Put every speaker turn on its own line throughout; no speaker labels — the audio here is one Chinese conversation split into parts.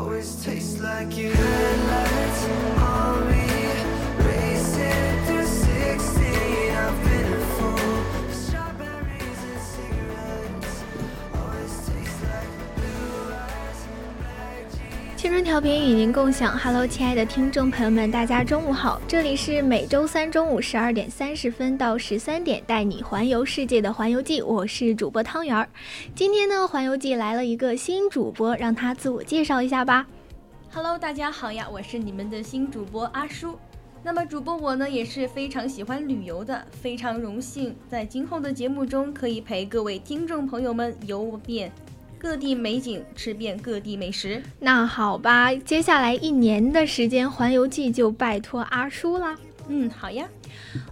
Always taste like you 青春调频与您共享，Hello，亲爱的听众朋友们，大家中午好，这里是每周三中午十二点三十分到十三点带你环游世界的环游记，我是主播汤圆儿。今天呢，环游记来了一个新主播，让他自我介绍一下吧。
Hello，大家好呀，我是你们的新主播阿叔。那么主播我呢也是非常喜欢旅游的，非常荣幸在今后的节目中可以陪各位听众朋友们游遍各地美景，吃遍各地美食。
那好吧，接下来一年的时间环游记就拜托阿叔啦。
嗯，好呀。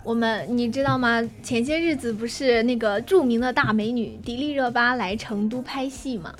我们你知道吗？前些日子不是那个著名的大美女迪丽热巴来成都拍戏吗？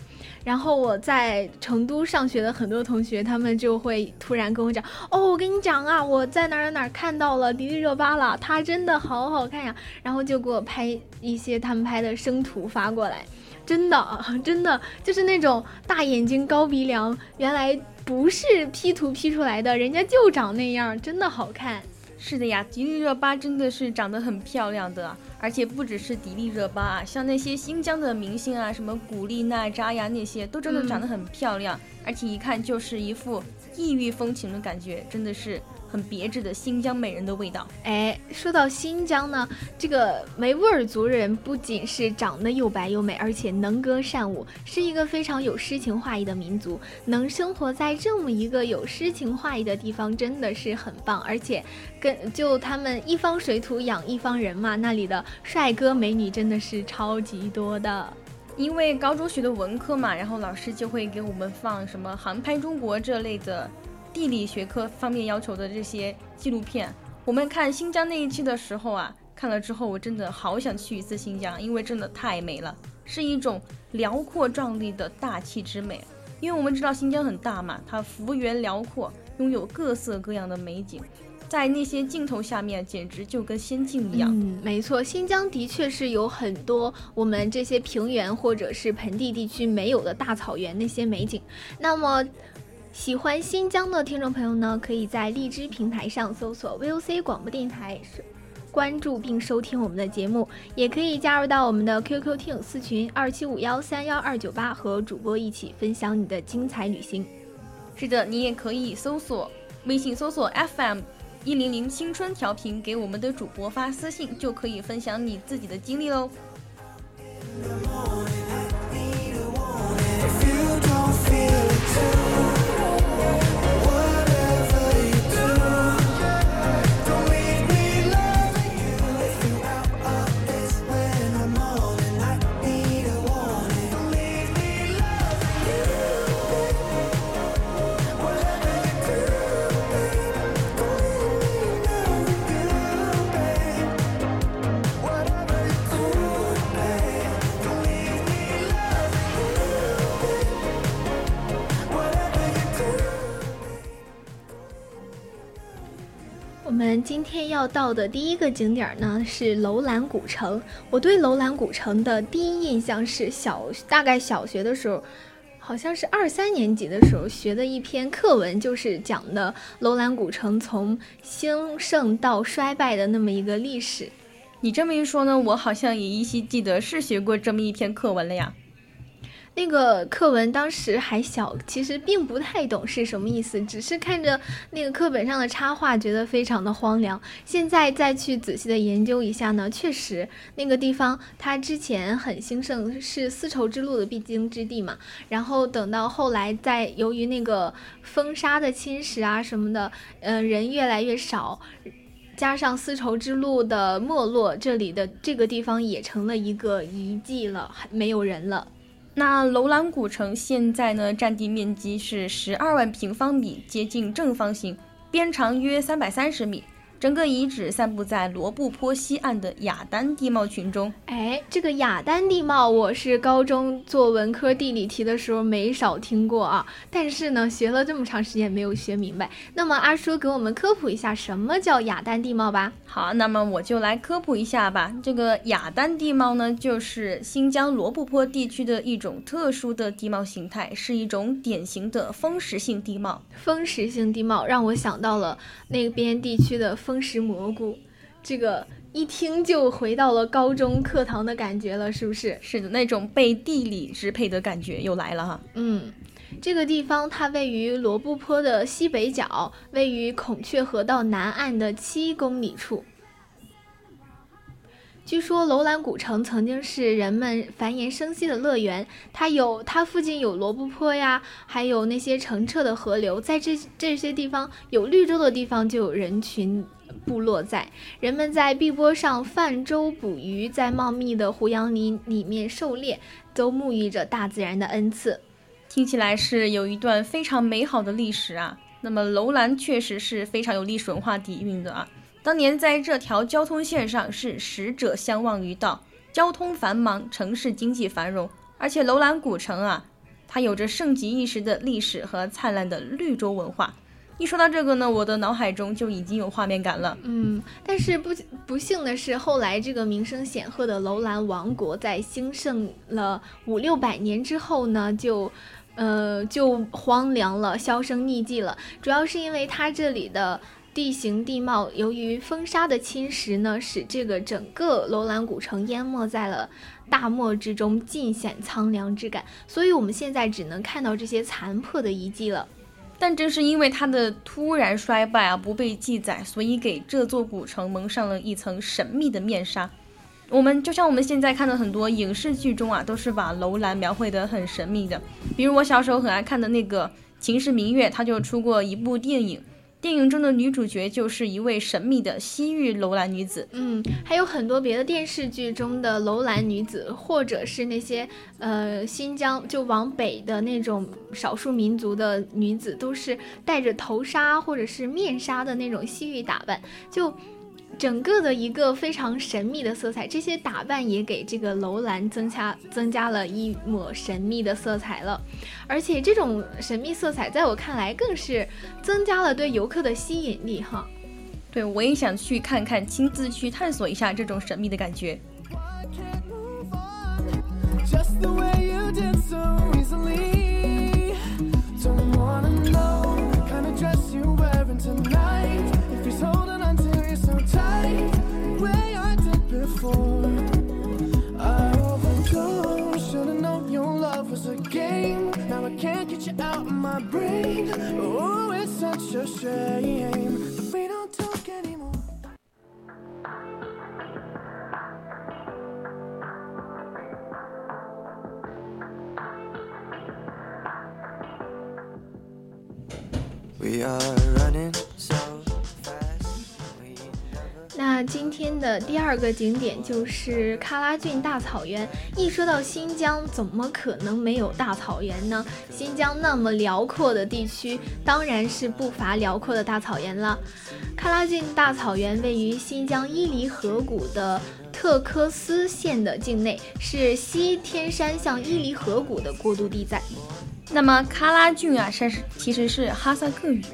然后我在成都上学的很多同学，他们就会突然跟我讲：“哦，我跟你讲啊，我在哪儿哪儿看到了迪丽热巴了，她真的好好看呀。”然后就给我拍一些他们拍的生图发过来，真的 真的就是那种大眼睛、高鼻梁，原来不是 P 图 P 出来的，人家就长那样，真的好看。
是的呀，迪丽热巴真的是长得很漂亮的，而且不只是迪丽热巴啊，像那些新疆的明星啊，什么古力娜扎呀，那些都真的长得很漂亮，而且一看就是一副异域风情的感觉，真的是。很别致的新疆美人的味道。
哎，说到新疆呢，这个维吾尔族人不仅是长得又白又美，而且能歌善舞，是一个非常有诗情画意的民族。能生活在这么一个有诗情画意的地方，真的是很棒。而且，跟就他们一方水土养一方人嘛，那里的帅哥美女真的是超级多的。
因为高中学的文科嘛，然后老师就会给我们放什么航拍中国这类的。地理学科方面要求的这些纪录片，我们看新疆那一期的时候啊，看了之后我真的好想去一次新疆，因为真的太美了，是一种辽阔壮丽的大气之美。因为我们知道新疆很大嘛，它幅员辽阔，拥有各色各样的美景，在那些镜头下面，简直就跟仙境一样。
嗯，没错，新疆的确是有很多我们这些平原或者是盆地地区没有的大草原那些美景。那么。喜欢新疆的听众朋友呢，可以在荔枝平台上搜索 VOC 广播电台，关注并收听我们的节目，也可以加入到我们的 QQ 听友私群二七五幺三幺二九八，和主播一起分享你的精彩旅行。
是的，你也可以搜索微信搜索 FM 一零零青春调频，给我们的主播发私信，就可以分享你自己的经历喽。
我们今天要到的第一个景点呢是楼兰古城。我对楼兰古城的第一印象是小，大概小学的时候，好像是二三年级的时候学的一篇课文，就是讲的楼兰古城从兴盛到衰败的那么一个历史。
你这么一说呢，我好像也依稀记得是学过这么一篇课文了呀。
那个课文当时还小，其实并不太懂是什么意思，只是看着那个课本上的插画，觉得非常的荒凉。现在再去仔细的研究一下呢，确实那个地方它之前很兴盛，是丝绸之路的必经之地嘛。然后等到后来，在由于那个风沙的侵蚀啊什么的，呃，人越来越少。加上丝绸之路的没落，这里的这个地方也成了一个遗迹了，没有人了。
那楼兰古城现在呢，占地面积是十二万平方米，接近正方形，边长约三百三十米。整个遗址散布在罗布泊西岸的雅丹地貌群中。
哎，这个雅丹地貌，我是高中做文科地理题的时候没少听过啊，但是呢，学了这么长时间没有学明白。那么阿叔给我们科普一下，什么叫雅丹地貌吧？
好，那么我就来科普一下吧。这个雅丹地貌呢，就是新疆罗布泊地区的一种特殊的地貌形态，是一种典型的风蚀性地貌。
风蚀性地貌让我想到了那边地区的风蚀蘑菇，这个一听就回到了高中课堂的感觉了，是不是？
是的，那种被地理支配的感觉又来了哈。
嗯，这个地方它位于罗布泊的西北角，位于孔雀河道南岸的七公里处。据说楼兰古城曾经是人们繁衍生息的乐园，它有它附近有罗布泊呀，还有那些澄澈的河流，在这这些地方有绿洲的地方就有人群部落在，人们在碧波上泛舟捕鱼，在茂密的胡杨林里面狩猎，都沐浴着大自然的恩赐。
听起来是有一段非常美好的历史啊。那么楼兰确实是非常有历史文化底蕴的啊。当年在这条交通线上是使者相望于道，交通繁忙，城市经济繁荣，而且楼兰古城啊，它有着盛极一时的历史和灿烂的绿洲文化。一说到这个呢，我的脑海中就已经有画面感了。
嗯，但是不不幸的是，后来这个名声显赫的楼兰王国在兴盛了五六百年之后呢，就，呃，就荒凉了，销声匿迹了。主要是因为它这里的地形地貌，由于风沙的侵蚀呢，使这个整个楼兰古城淹没在了大漠之中，尽显苍凉之感。所以我们现在只能看到这些残破的遗迹了。
但正是因为它的突然衰败啊，不被记载，所以给这座古城蒙上了一层神秘的面纱。我们就像我们现在看的很多影视剧中啊，都是把楼兰描绘得很神秘的。比如我小时候很爱看的那个《秦时明月》，它就出过一部电影，电影中的女主角就是一位神秘的西域楼兰女子。
嗯，还有很多别的电视剧中的楼兰女子，或者是那些呃新疆就往北的那种少数民族的女子，都是戴着头纱或者是面纱的那种西域打扮，就整个的一个非常神秘的色彩。这些打扮也给这个楼兰增加增加了一抹神秘的色彩了，而且这种神秘色彩在我看来更是增加了对游客的吸引力哈。
对，我也想去看看，亲自去探索一下这种神秘的感觉。
can't move on just the way you did so easily. Brain. Oh, it's such a shame that we don't talk anymore. We are
天的第二个景点就是喀拉峻大草原。一说到新疆，怎么可能没有大草原呢？新疆那么辽阔的地区，当然是不乏辽阔的大草原了。喀拉峻大草原位于新疆伊犁河谷的特克斯县的境内，是西天山向伊犁河谷的过渡地带。
那么喀拉峻啊，是其实是哈萨克语。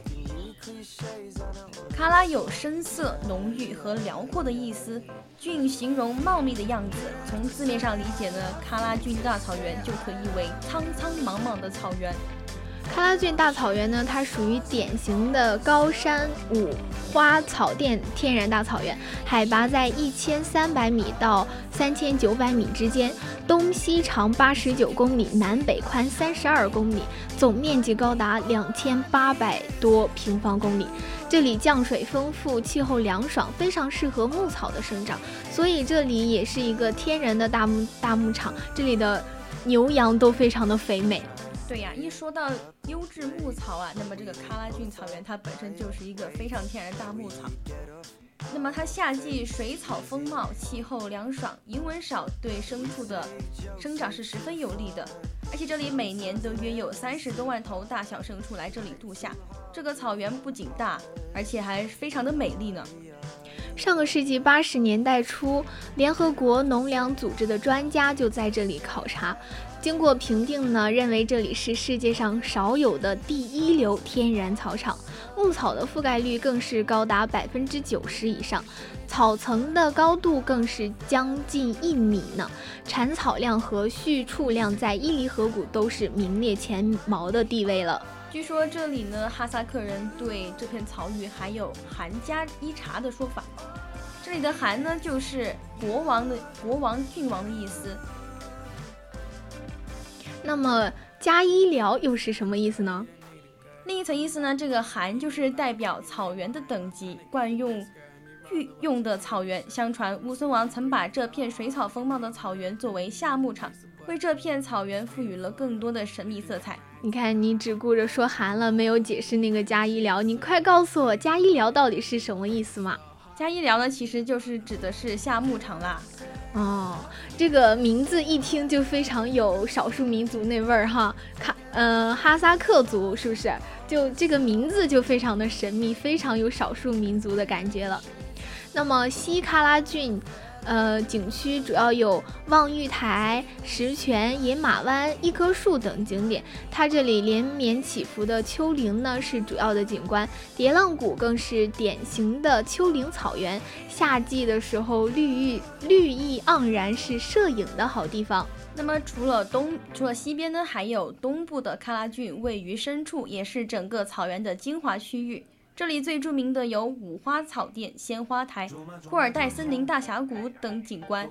喀拉有深色、浓郁和辽阔的意思，峻形容茂密的样子。从字面上理解呢，喀拉峻大草原就可译为苍苍茫茫的草原。
喀拉峻大草原呢，它属于典型的高山五花草甸天然大草原，海拔在一千三百米到三千九百米之间，东西长八十九公里，南北宽三十二公里，总面积高达两千八百多平方公里。这里降水丰富，气候凉爽，非常适合牧草的生长，所以这里也是一个天然的大牧大牧场。这里的牛羊都非常的肥美。
对呀，一说到优质牧草啊，那么这个喀拉峻草原它本身就是一个非常天然的大牧场。那么它夏季水草丰茂，气候凉爽，蝇蚊少，对牲畜的生长是十分有利的。而且这里每年都约有三十多万头大小牲畜来这里度夏。这个草原不仅大，而且还非常的美丽呢。
上个世纪八十年代初，联合国农粮组织的专家就在这里考察，经过评定呢，认为这里是世界上少有的第一流天然草场，牧草的覆盖率更是高达百分之九十以上，草层的高度更是将近一米呢，产草量和畜畜量在伊犁河谷都是名列前茅的地位了。
据说这里呢，哈萨克人对这片草域还有“汗加伊察”的说法。这里的“汗”呢，就是国王的国王、郡王的意思。
那么加医疗又是什么意思呢？
另一层意思呢，这个“寒”就是代表草原的等级，惯用御用的草原。相传乌孙王曾把这片水草丰茂的草原作为夏牧场，为这片草原赋予了更多的神秘色彩。
你看，你只顾着说寒了，没有解释那个加医疗。你快告诉我，加医疗到底是什么意思嘛？
加医疗呢，其实就是指的是夏牧场啦。
哦，这个名字一听就非常有少数民族那味儿哈。卡，嗯，哈萨克族是不是？就这个名字就非常的神秘，非常有少数民族的感觉了。那么西喀拉峻。呃，景区主要有望玉台、石泉、饮马湾、一棵树等景点。它这里连绵起伏的丘陵呢是主要的景观，叠浪谷更是典型的丘陵草原。夏季的时候，绿意绿意盎然，是摄影的好地方。
那么除了东，除了西边呢，还有东部的喀拉峻，位于深处，也是整个草原的精华区域。这里最著名的有五花草甸、鲜花台、库尔代森林大峡谷等景观，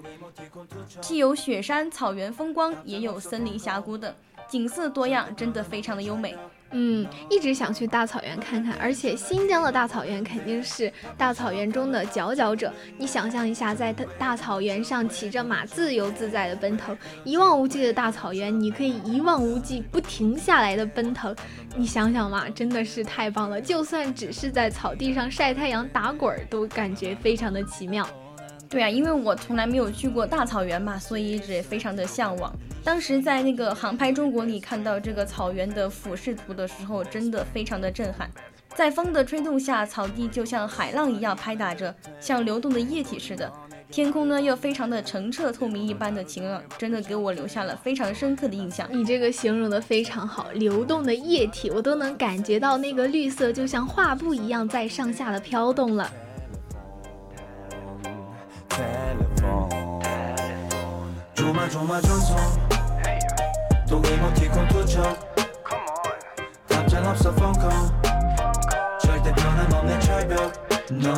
既有雪山草原风光，也有森林峡谷等，景色多样，真的非常的优美。
嗯，一直想去大草原看看，而且新疆的大草原肯定是大草原中的佼佼者。你想象一下，在大草原上骑着马自由自在的奔腾，一望无际的大草原，你可以一望无际不停下来的奔腾，你想想嘛，真的是太棒了。就算只是在草地上晒太阳打滚儿，都感觉非常的奇妙。
对啊，因为我从来没有去过大草原嘛，所以一直也非常的向往。当时在那个航拍中国里看到这个草原的俯视图的时候，真的非常的震撼。在风的吹动下，草地就像海浪一样拍打着，像流动的液体似的。天空呢又非常的澄澈透明一般的晴朗，真的给我留下了非常深刻的印象。
你这个形容的非常好，流动的液体我都能感觉到那个绿色就像画布一样在上下的飘动了。
또 이모티콘 투척 답장 없어 펑커 절대 변함없는 철벽. 넌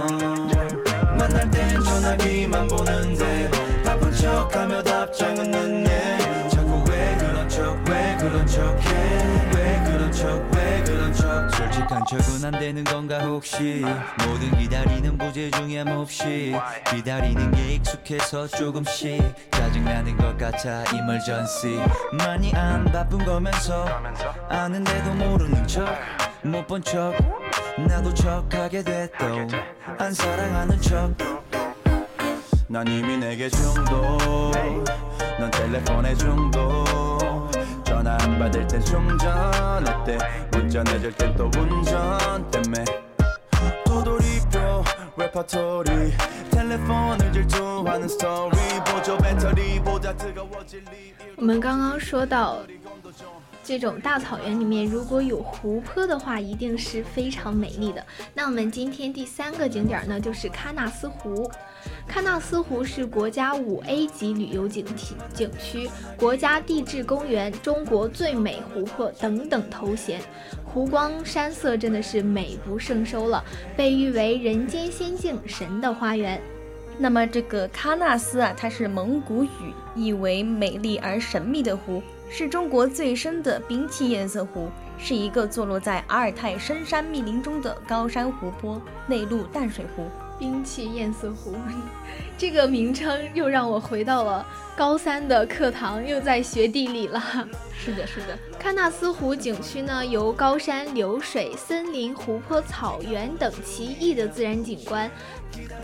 만날 땐 전화기만 보는데 바쁜 척하며 답장은 늦네. 자꾸 왜 그런 척 왜 그런 척 척은 안 되는 건가 혹시? 모든 기다리는 부재 중에 몹시 기다리는 게 익숙해서 조금씩 짜증나는 것 같아 이멀전시. 많이 안 바쁜 거면서 아는데도 모르는 척 못 본 척 나도 척하게 됐도 안 사랑하는 척. 난 이미 내게 중독 넌 텔레폰에 중독 전화 안 받을 땐 충전 어때 문자 늦을 땐 또 운전 때문에 도돌이표 레퍼토리 텔레폰을 질투하는 스토리 보조 배터리보다 뜨거워질 리
我们刚刚说到， 这种大草原里面如果有湖泊的话，一定是非常美丽的。那我们今天第三个景点呢，就是喀纳斯湖。喀纳斯湖是国家五 A 级旅游景体景区、国家地质公园、中国最美湖泊等等头衔，湖光山色真的是美不胜收了，被誉为人间仙境、神的花园。
那么这个喀纳斯啊，它是蒙古语，意为美丽而神秘的湖，是中国最深的冰气堰塞湖，是一个坐落在阿尔泰深山密林中的高山湖泊，内陆淡水湖。
冰气堰塞湖，这个名称又让我回到了高三的课堂又在学地理了。
是的，是的。
喀纳斯湖景区呢，由高山、流水、森林、湖泊、草原等奇异的自然景观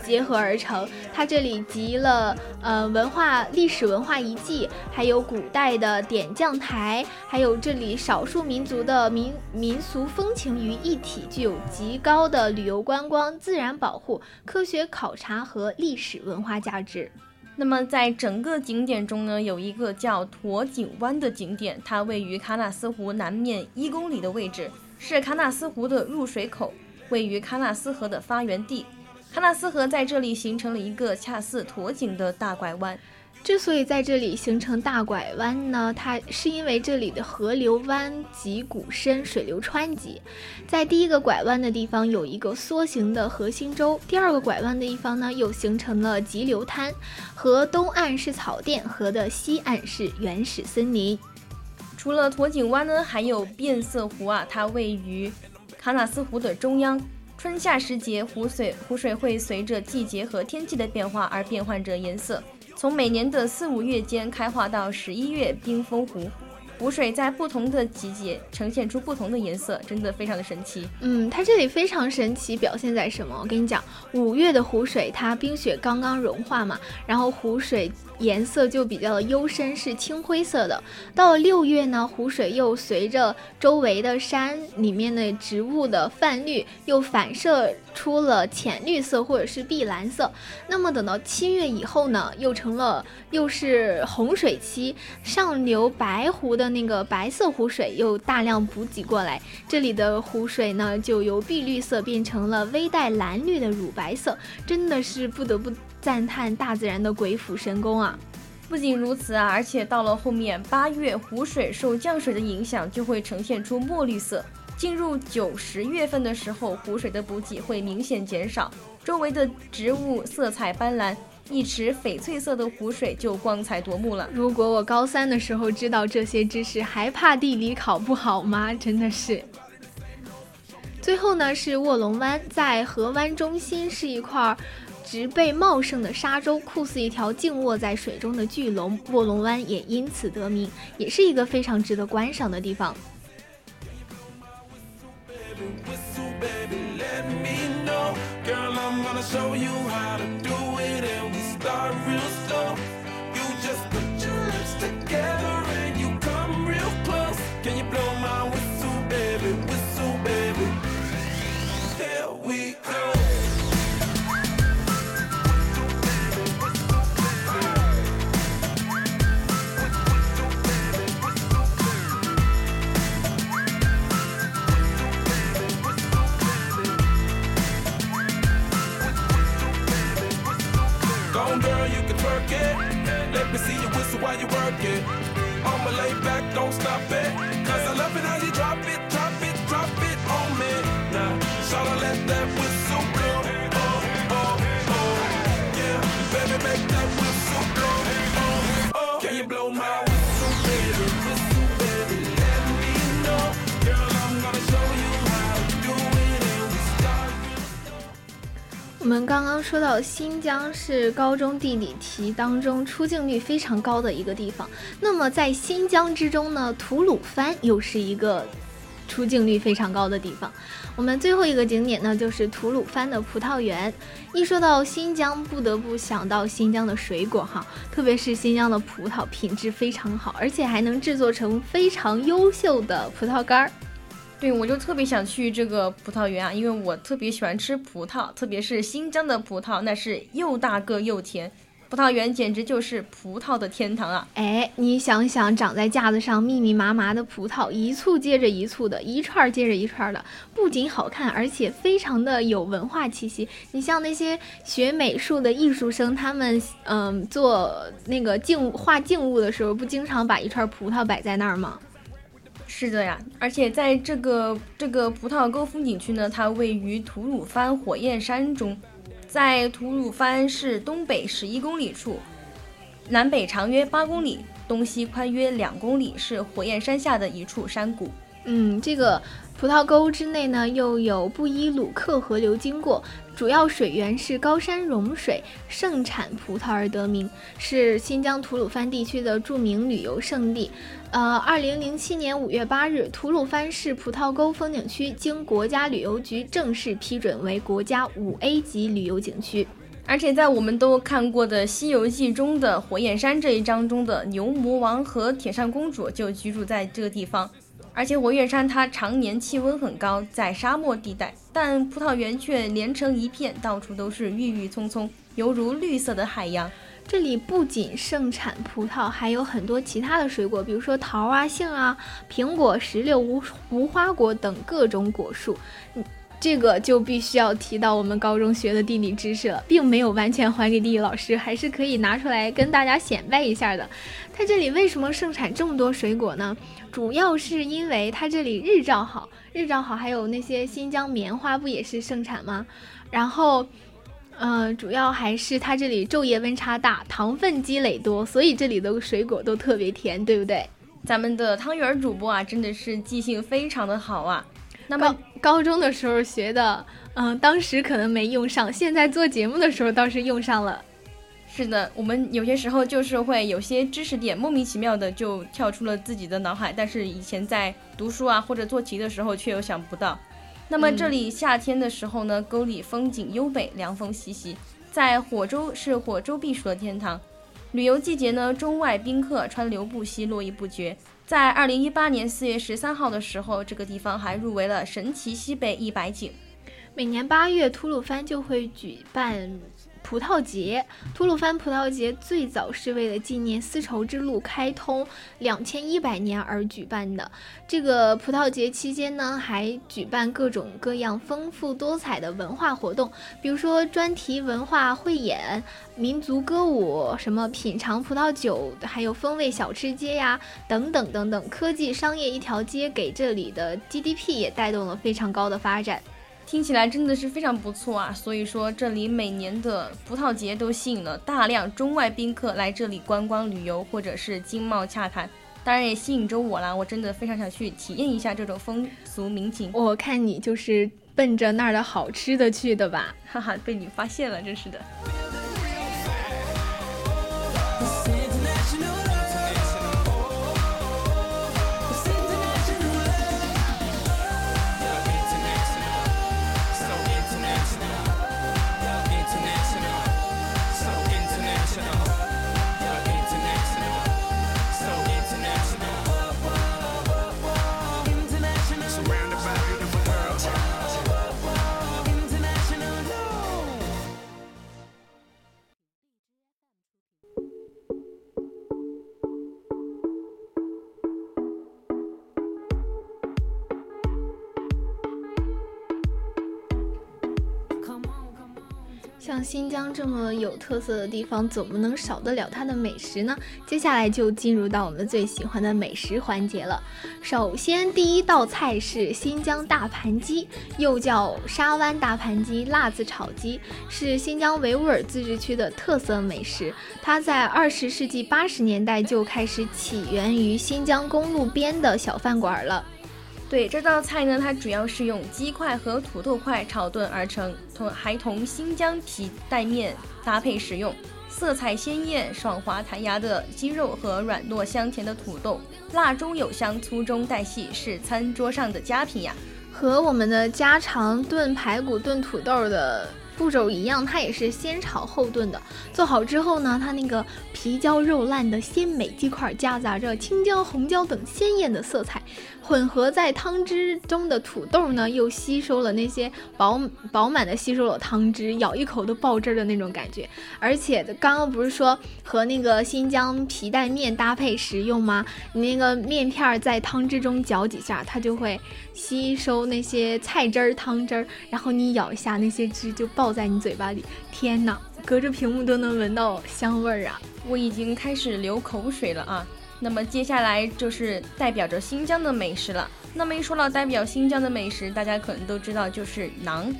结合而成。它这里集了呃文化、历史文化遗迹，还有古代的点将台，还有这里少数民族的民民俗风情于一体，具有极高的旅游观光、自然保护、科学考察和历史文化价值。
那么，在整个景点中呢，有一个叫驼景湾的景点，它位于喀纳斯湖南面一公里的位置，是喀纳斯湖的入水口，位于喀纳斯河的发源地。喀纳斯河在这里形成了一个恰似驼颈的大拐弯。
之所以在这里形成大拐弯呢，它是因为这里的河流湾急谷深，水流湍急。在第一个拐弯的地方有一个梭形的河心洲，第二个拐弯的地方呢又形成了急流滩。河东岸是草甸，河的西岸是原始森林。
除了驼颈湾呢，还有变色湖啊，它位于喀纳斯湖的中央。春夏时节，湖水湖水会随着季节和天气的变化而变换着颜色。从每年的四五月间开化到十一月冰封湖，湖水在不同的季节呈现出不同的颜色，真的非常的神奇。
嗯，它这里非常神奇，表现在什么？我跟你讲，五月的湖水，它冰雪刚刚融化嘛，然后湖水。颜色就比较的幽深，是青灰色的。到了六月呢，湖水又随着周围的山里面的植物的泛绿，又反射出了浅绿色或者是碧蓝色。那么等到七月以后呢，又成了又是洪水期，上流白湖的那个白色湖水又大量补给过来，这里的湖水呢就由碧绿色变成了微带蓝绿的乳白色，真的是不得不。赞叹大自然的鬼斧神工啊！
不仅如此啊，而且到了后面八月，湖水受降水的影响，就会呈现出墨绿色。进入九十月份的时候，湖水的补给会明显减少，周围的植物色彩斑斓，一池翡翠色的湖水就光彩夺目了。
如果我高三的时候知道这些知识，还怕地理考不好吗？真的是。最后呢，是卧龙湾，在河湾中心是一块。植被茂盛的沙洲，酷似一条静卧在水中的巨龙，卧龙湾也因此得名，也是一个非常值得观赏的地方。real. You just put your lips together. 我们刚刚说到新疆是高中地理题当中出镜率非常高的一个地方，那么在新疆之中呢，吐鲁番又是一个出镜率非常高的地方。我们最后一个景点呢，就是吐鲁番的葡萄园。一说到新疆，不得不想到新疆的水果哈，特别是新疆的葡萄品质非常好，而且还能制作成非常优秀的葡萄干儿。
对，我就特别想去这个葡萄园啊，因为我特别喜欢吃葡萄，特别是新疆的葡萄，那是又大个又甜。葡萄园简直就是葡萄的天堂啊！
哎，你想想，长在架子上密密麻麻的葡萄，一簇接着一簇的，一串接着一串的，不仅好看，而且非常的有文化气息。你像那些学美术的艺术生，他们嗯做那个静画静物的时候，不经常把一串葡萄摆在那儿吗？
是的呀，而且在这个这个葡萄沟风景区呢，它位于吐鲁番火焰山中，在吐鲁番市东北十一公里处，南北长约八公里，东西宽约两公里，是火焰山下的一处山谷。
嗯，这个葡萄沟之内呢，又有布依鲁克河流经过，主要水源是高山融水，盛产葡萄而得名，是新疆吐鲁番地区的著名旅游胜地。呃，二零零七年五月八日，吐鲁番市葡萄沟风景区经国家旅游局正式批准为国家五 A 级旅游景区。
而且在我们都看过的《西游记》中的火焰山这一章中的牛魔王和铁扇公主就居住在这个地方。而且活跃山它常年气温很高，在沙漠地带，但葡萄园却连成一片，到处都是郁郁葱葱，犹如绿色的海洋。
这里不仅盛产葡萄，还有很多其他的水果，比如说桃啊、杏啊、苹果、石榴、无无花果等各种果树。这个就必须要提到我们高中学的地理知识了，并没有完全还给地理老师，还是可以拿出来跟大家显摆一下的。它这里为什么盛产这么多水果呢？主要是因为它这里日照好，日照好，还有那些新疆棉花不也是盛产吗？然后。嗯，主要还是它这里昼夜温差大，糖分积累多，所以这里的水果都特别甜，对不对？
咱们的汤圆主播啊，真的是记性非常的好啊。那么
高高中的时候学的，嗯，当时可能没用上，现在做节目的时候倒是用上了。
是的，我们有些时候就是会有些知识点莫名其妙的就跳出了自己的脑海，但是以前在读书啊或者做题的时候却又想不到。那么这里夏天的时候呢，沟里风景优美，凉风习习，在火州是火州避暑的天堂。旅游季节呢，中外宾客川流不息，络绎不绝。在二零一八年四月十三号的时候，这个地方还入围了神奇西北一百景。
每年八月，吐鲁番就会举办。葡萄节，吐鲁番葡萄节最早是为了纪念丝绸之路开通两千一百年而举办的。这个葡萄节期间呢，还举办各种各样丰富多彩的文化活动，比如说专题文化汇演、民族歌舞、什么品尝葡萄酒，还有风味小吃街呀，等等等等。科技商业一条街给这里的 GDP 也带动了非常高的发展。
听起来真的是非常不错啊！所以说，这里每年的葡萄节都吸引了大量中外宾客来这里观光旅游，或者是经贸洽谈，当然也吸引着我啦。我真的非常想去体验一下这种风俗民情。
我看你就是奔着那儿的好吃的去的吧？
哈哈，被你发现了，真是的。
像新疆这么有特色的地方，怎么能少得了它的美食呢？接下来就进入到我们最喜欢的美食环节了。首先，第一道菜是新疆大盘鸡，又叫沙湾大盘鸡、辣子炒鸡，是新疆维吾尔自治区的特色美食。它在二十世纪八十年代就开始起源于新疆公路边的小饭馆了。
对这道菜呢，它主要是用鸡块和土豆块炒炖而成，同还同新疆皮带面搭配食用，色彩鲜艳、爽滑弹牙的鸡肉和软糯香甜的土豆，辣中有香、粗中带细，是餐桌上的佳品呀。
和我们的家常炖排骨、炖土豆的步骤一样，它也是先炒后炖的。做好之后呢，它那个皮焦肉烂的鲜美鸡块，夹杂着青椒、红椒等鲜艳的色彩。混合在汤汁中的土豆呢，又吸收了那些饱饱满的吸收了汤汁，咬一口都爆汁的那种感觉。而且刚刚不是说和那个新疆皮带面搭配食用吗？你那个面片在汤汁中搅几下，它就会吸收那些菜汁儿、汤汁儿，然后你咬一下，那些汁就爆在你嘴巴里。天哪，隔着屏幕都能闻到香味儿啊！
我已经开始流口水了啊！那么接下来就是代表着新疆的美食了。那么一说到代表新疆的美食，大家可能都知道就是馕。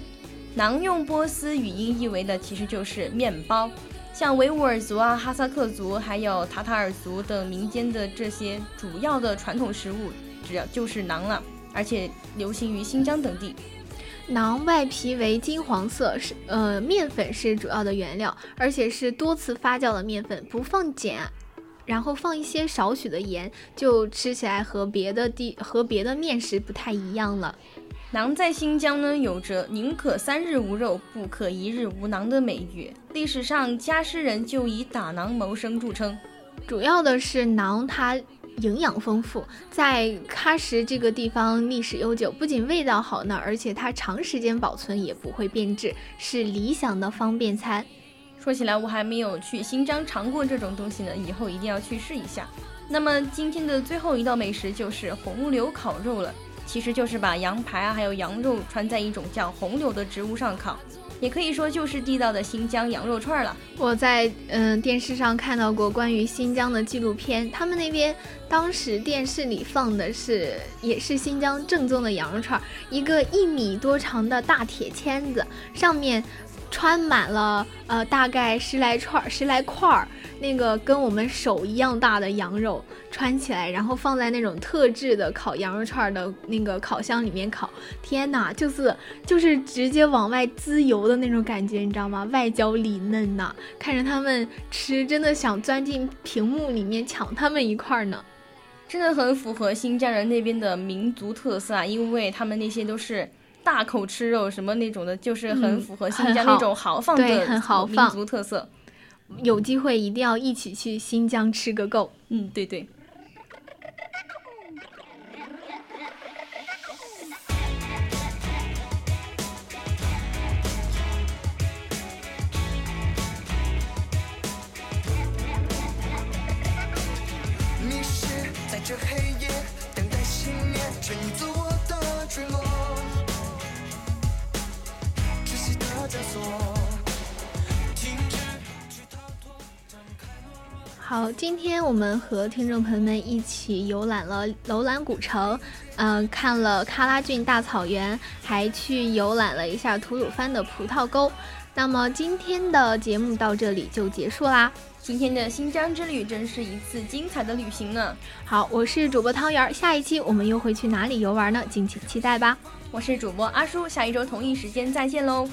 馕用波斯语音译为的其实就是面包。像维吾尔族啊、哈萨克族，还有塔塔尔族等民间的这些主要的传统食物，只要就是馕了。而且流行于新疆等地。
馕外皮为金黄色，是呃面粉是主要的原料，而且是多次发酵的面粉，不放碱，然后放一些少许的盐，就吃起来和别的地和别的面食不太一样了。
馕在新疆呢，有着“宁可三日无肉，不可一日无馕”的美誉。历史上，家诗人就以打馕谋生著称。
主要的是馕，它营养丰富，在喀什这个地方历史悠久，不仅味道好呢，而且它长时间保存也不会变质，是理想的方便餐。
说起来，我还没有去新疆尝过这种东西呢，以后一定要去试一下。那么今天的最后一道美食就是红柳烤肉了。其实就是把羊排啊，还有羊肉穿在一种叫红柳的植物上烤，也可以说就是地道的新疆羊肉串了。
我在嗯电视上看到过关于新疆的纪录片，他们那边当时电视里放的是也是新疆正宗的羊肉串，一个一米多长的大铁签子，上面穿满了呃大概十来串十来块儿。那个跟我们手一样大的羊肉穿起来，然后放在那种特制的烤羊肉串的那个烤箱里面烤。天哪，就是就是直接往外滋油的那种感觉，你知道吗？外焦里嫩呐，看着他们吃，真的想钻进屏幕里面抢他们一块呢。
真的很符合新疆人那边的民族特色啊，因为他们那些都是大口吃肉什么那种的，就是很符合新疆那种豪放的民族特色。
有机会一定要一起去新疆吃个够。
嗯，对对。
好，今天我们和听众朋友们一起游览了楼兰古城，嗯，看了喀拉峻大草原，还去游览了一下吐鲁番的葡萄沟。那么今天的节目到这里就结束啦。
今天的新疆之旅真是一次精彩的旅行呢。
好，我是主播汤圆，下一期我们又会去哪里游玩呢？敬请期待吧。
我是主播阿叔，下一周同一时间再见喽。